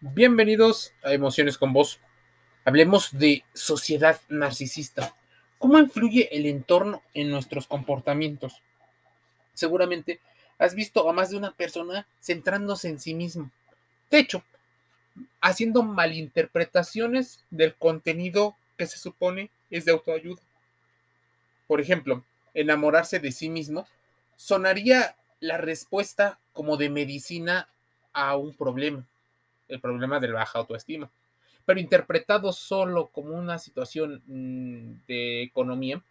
Bienvenidos a Emociones con Vos. Hablemos de sociedad narcisista. ¿Cómo influye el entorno en nuestros comportamientos? Seguramente has visto a más de una persona centrándose en sí mismo. De hecho, haciendo malinterpretaciones del contenido que se supone es de autoayuda. Por ejemplo, enamorarse de sí mismo sonaría la respuesta como de medicina a un problema, el problema de la baja autoestima. Pero interpretado solo como una situación mm, de economía,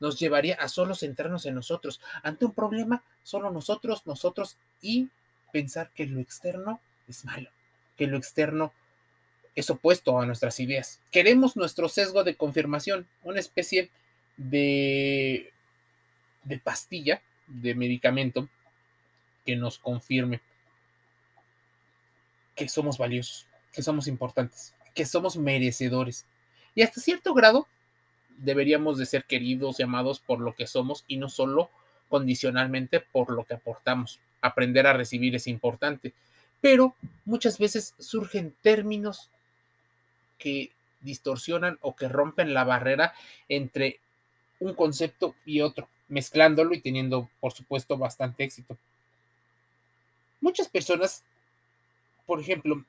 nos llevaría a solo centrarnos en nosotros. Ante un problema, solo nosotros, nosotros y pensar que lo externo es malo, que lo externo es opuesto a nuestras ideas. Queremos nuestro sesgo de confirmación, una especie de, de pastilla, de medicamento que nos confirme que somos valiosos, que somos importantes, que somos merecedores. Y hasta cierto grado deberíamos de ser queridos y amados por lo que somos y no solo condicionalmente por lo que aportamos. Aprender a recibir es importante, pero muchas veces surgen términos que distorsionan o que rompen la barrera entre un concepto y otro, mezclándolo y teniendo, por supuesto, bastante éxito. Muchas personas, por ejemplo,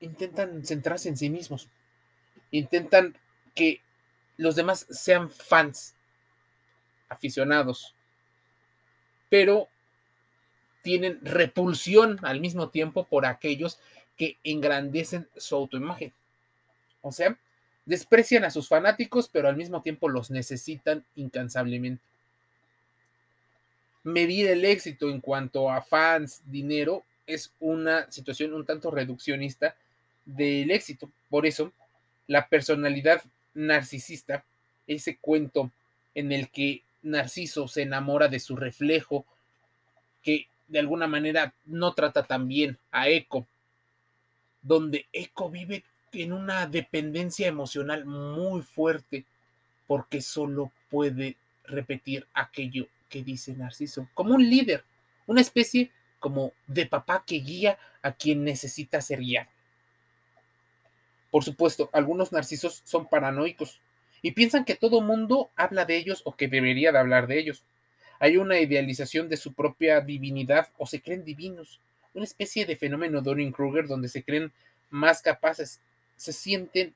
intentan centrarse en sí mismos, intentan que los demás sean fans, aficionados, pero tienen repulsión al mismo tiempo por aquellos que engrandecen su autoimagen. O sea, desprecian a sus fanáticos, pero al mismo tiempo los necesitan incansablemente. Medir el éxito en cuanto a fans, dinero, es una situación un tanto reduccionista del éxito. Por eso, la personalidad narcisista, ese cuento en el que Narciso se enamora de su reflejo, que de alguna manera no trata tan bien a Eco, donde Eco vive en una dependencia emocional muy fuerte porque solo puede repetir aquello que dice Narciso, como un líder, una especie como de papá que guía a quien necesita ser guiado. Por supuesto, algunos narcisos son paranoicos y piensan que todo mundo habla de ellos o que debería de hablar de ellos. Hay una idealización de su propia divinidad o se creen divinos, una especie de fenómeno Dorin Kruger donde se creen más capaces se sienten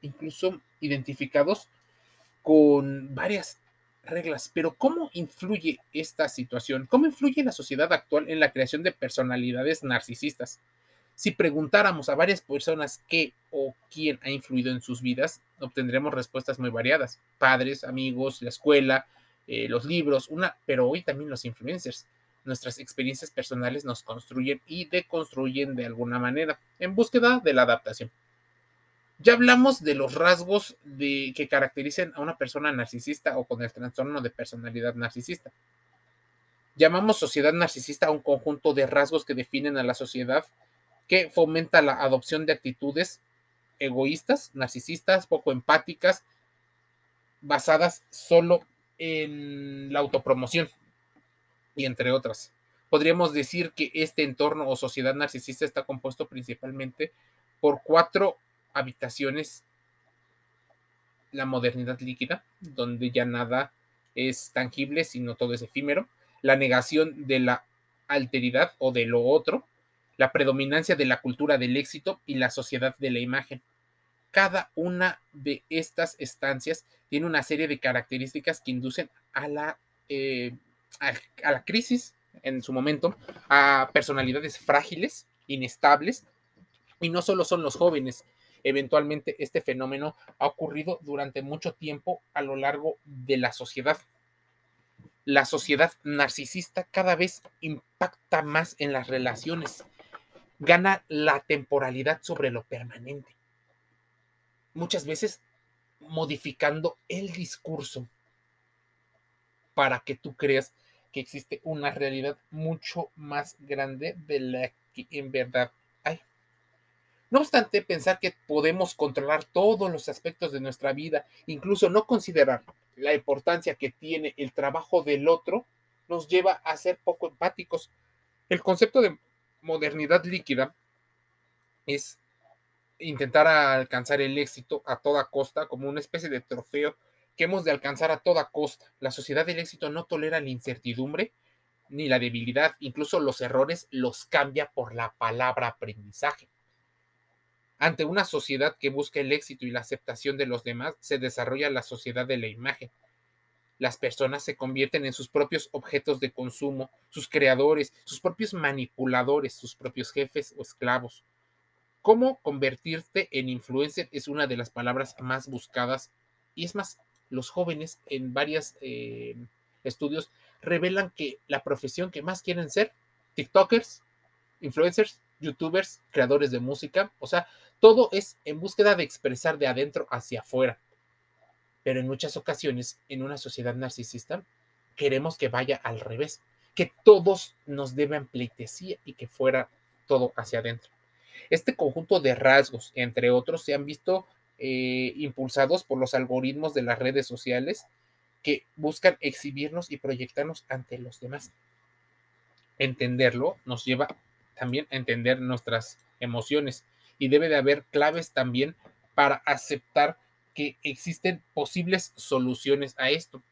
incluso identificados con varias reglas. Pero ¿cómo influye esta situación? ¿Cómo influye la sociedad actual en la creación de personalidades narcisistas? Si preguntáramos a varias personas qué o quién ha influido en sus vidas, obtendremos respuestas muy variadas. Padres, amigos, la escuela, eh, los libros, una, pero hoy también los influencers. Nuestras experiencias personales nos construyen y deconstruyen de alguna manera en búsqueda de la adaptación. Ya hablamos de los rasgos de, que caracterizan a una persona narcisista o con el trastorno de personalidad narcisista. Llamamos sociedad narcisista a un conjunto de rasgos que definen a la sociedad que fomenta la adopción de actitudes egoístas, narcisistas, poco empáticas, basadas solo en la autopromoción y entre otras. Podríamos decir que este entorno o sociedad narcisista está compuesto principalmente por cuatro habitaciones, la modernidad líquida, donde ya nada es tangible, sino todo es efímero, la negación de la alteridad o de lo otro, la predominancia de la cultura del éxito y la sociedad de la imagen. Cada una de estas estancias tiene una serie de características que inducen a la eh, a, la crisis en su momento, a personalidades frágiles, inestables, y no solo son los jóvenes. Eventualmente este fenómeno ha ocurrido durante mucho tiempo a lo largo de la sociedad. La sociedad narcisista cada vez impacta más en las relaciones, gana la temporalidad sobre lo permanente. Muchas veces modificando el discurso para que tú creas que existe una realidad mucho más grande de la que en verdad. No obstante, pensar que podemos controlar todos los aspectos de nuestra vida, incluso no considerar la importancia que tiene el trabajo del otro, nos lleva a ser poco empáticos. El concepto de modernidad líquida es intentar alcanzar el éxito a toda costa como una especie de trofeo que hemos de alcanzar a toda costa. La sociedad del éxito no tolera la incertidumbre ni la debilidad, incluso los errores los cambia por la palabra aprendizaje. Ante una sociedad que busca el éxito y la aceptación de los demás, se desarrolla la sociedad de la imagen. Las personas se convierten en sus propios objetos de consumo, sus creadores, sus propios manipuladores, sus propios jefes o esclavos. ¿Cómo convertirte en influencer? Es una de las palabras más buscadas y es más, los jóvenes en varios eh, estudios revelan que la profesión que más quieren ser, TikTokers, influencers, youtubers, creadores de música, o sea, todo es en búsqueda de expresar de adentro hacia afuera. Pero en muchas ocasiones, en una sociedad narcisista, queremos que vaya al revés, que todos nos deban pleitesía y que fuera todo hacia adentro. Este conjunto de rasgos, entre otros, se han visto eh, impulsados por los algoritmos de las redes sociales que buscan exhibirnos y proyectarnos ante los demás. Entenderlo nos lleva también entender nuestras emociones y debe de haber claves también para aceptar que existen posibles soluciones a esto.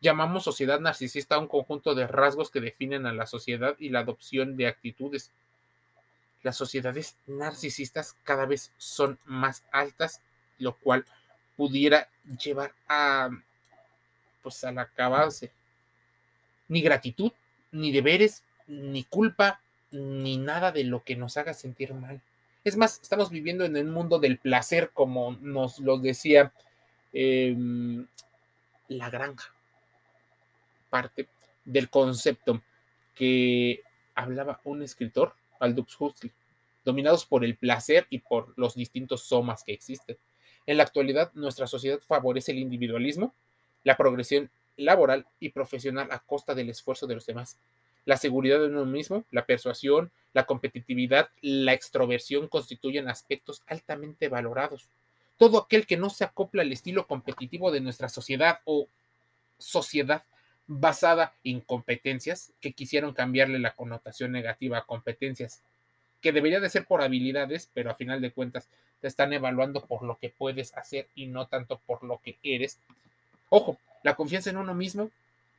Llamamos sociedad narcisista a un conjunto de rasgos que definen a la sociedad y la adopción de actitudes. Las sociedades narcisistas cada vez son más altas, lo cual pudiera llevar a pues al acabarse. Ni gratitud, ni deberes, ni culpa, ni nada de lo que nos haga sentir mal. Es más, estamos viviendo en el mundo del placer, como nos lo decía em, la granja. Parte del concepto que hablaba un escritor, Aldous Huxley, dominados por el placer y por los distintos somas que existen. En la actualidad, nuestra sociedad favorece el individualismo, la progresión laboral y profesional a costa del esfuerzo de los demás. La seguridad de uno mismo, la persuasión, la competitividad, la extroversión constituyen aspectos altamente valorados. Todo aquel que no se acopla al estilo competitivo de nuestra sociedad o sociedad basada en competencias, que quisieron cambiarle la connotación negativa a competencias, que debería de ser por habilidades, pero a final de cuentas te están evaluando por lo que puedes hacer y no tanto por lo que eres, Ojo, la confianza en uno mismo,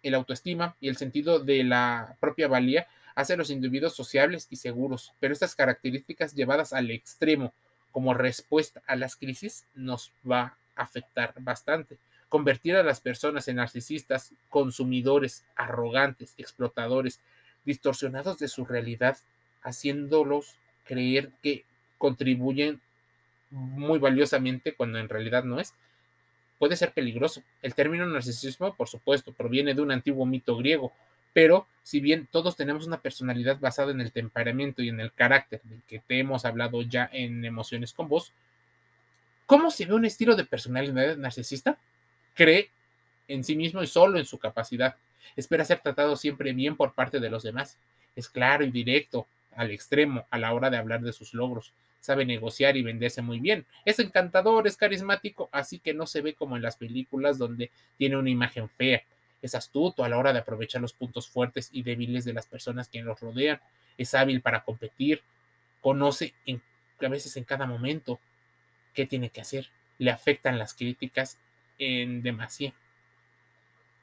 el autoestima y el sentido de la propia valía hacen a los individuos sociables y seguros, pero estas características llevadas al extremo como respuesta a las crisis nos va a afectar bastante. Convertir a las personas en narcisistas, consumidores, arrogantes, explotadores, distorsionados de su realidad, haciéndolos creer que contribuyen muy valiosamente cuando en realidad no es, puede ser peligroso. El término narcisismo, por supuesto, proviene de un antiguo mito griego, pero si bien todos tenemos una personalidad basada en el temperamento y en el carácter del que te hemos hablado ya en Emociones con Vos, ¿cómo se ve un estilo de personalidad narcisista? Cree en sí mismo y solo en su capacidad. Espera ser tratado siempre bien por parte de los demás. Es claro y directo al extremo a la hora de hablar de sus logros sabe negociar y venderse muy bien. Es encantador, es carismático, así que no se ve como en las películas donde tiene una imagen fea. Es astuto a la hora de aprovechar los puntos fuertes y débiles de las personas que los rodean. Es hábil para competir. Conoce a veces en cada momento qué tiene que hacer. Le afectan las críticas en demasía.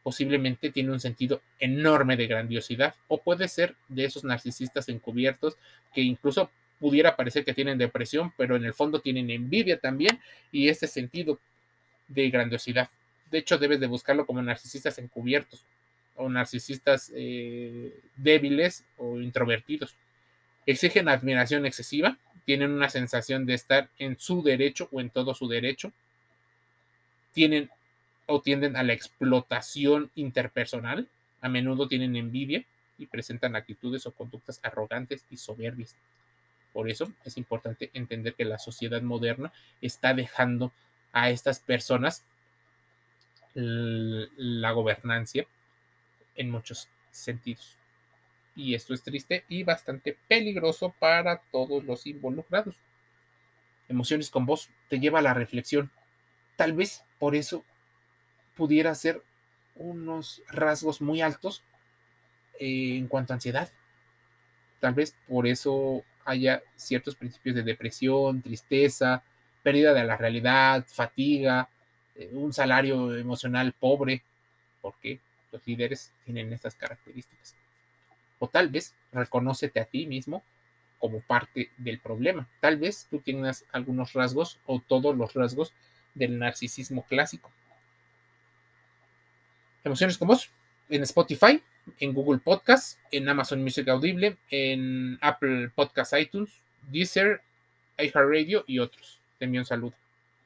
Posiblemente tiene un sentido enorme de grandiosidad o puede ser de esos narcisistas encubiertos que incluso pudiera parecer que tienen depresión, pero en el fondo tienen envidia también y ese sentido de grandiosidad. De hecho, debes de buscarlo como narcisistas encubiertos o narcisistas eh, débiles o introvertidos. Exigen admiración excesiva, tienen una sensación de estar en su derecho o en todo su derecho, tienen o tienden a la explotación interpersonal, a menudo tienen envidia y presentan actitudes o conductas arrogantes y soberbias. Por eso es importante entender que la sociedad moderna está dejando a estas personas la gobernancia en muchos sentidos. Y esto es triste y bastante peligroso para todos los involucrados. Emociones con vos te lleva a la reflexión. Tal vez por eso pudiera ser unos rasgos muy altos eh, en cuanto a ansiedad. Tal vez por eso haya ciertos principios de depresión, tristeza, pérdida de la realidad, fatiga, eh, un salario emocional pobre, porque los líderes tienen estas características. O tal vez reconócete a ti mismo como parte del problema. Tal vez tú tengas algunos rasgos o todos los rasgos del narcisismo clásico. Emociones con vos en Spotify, en Google Podcast, en Amazon Music Audible, en Apple Podcast iTunes, Deezer, iHeartRadio y otros. Te envío un saludo.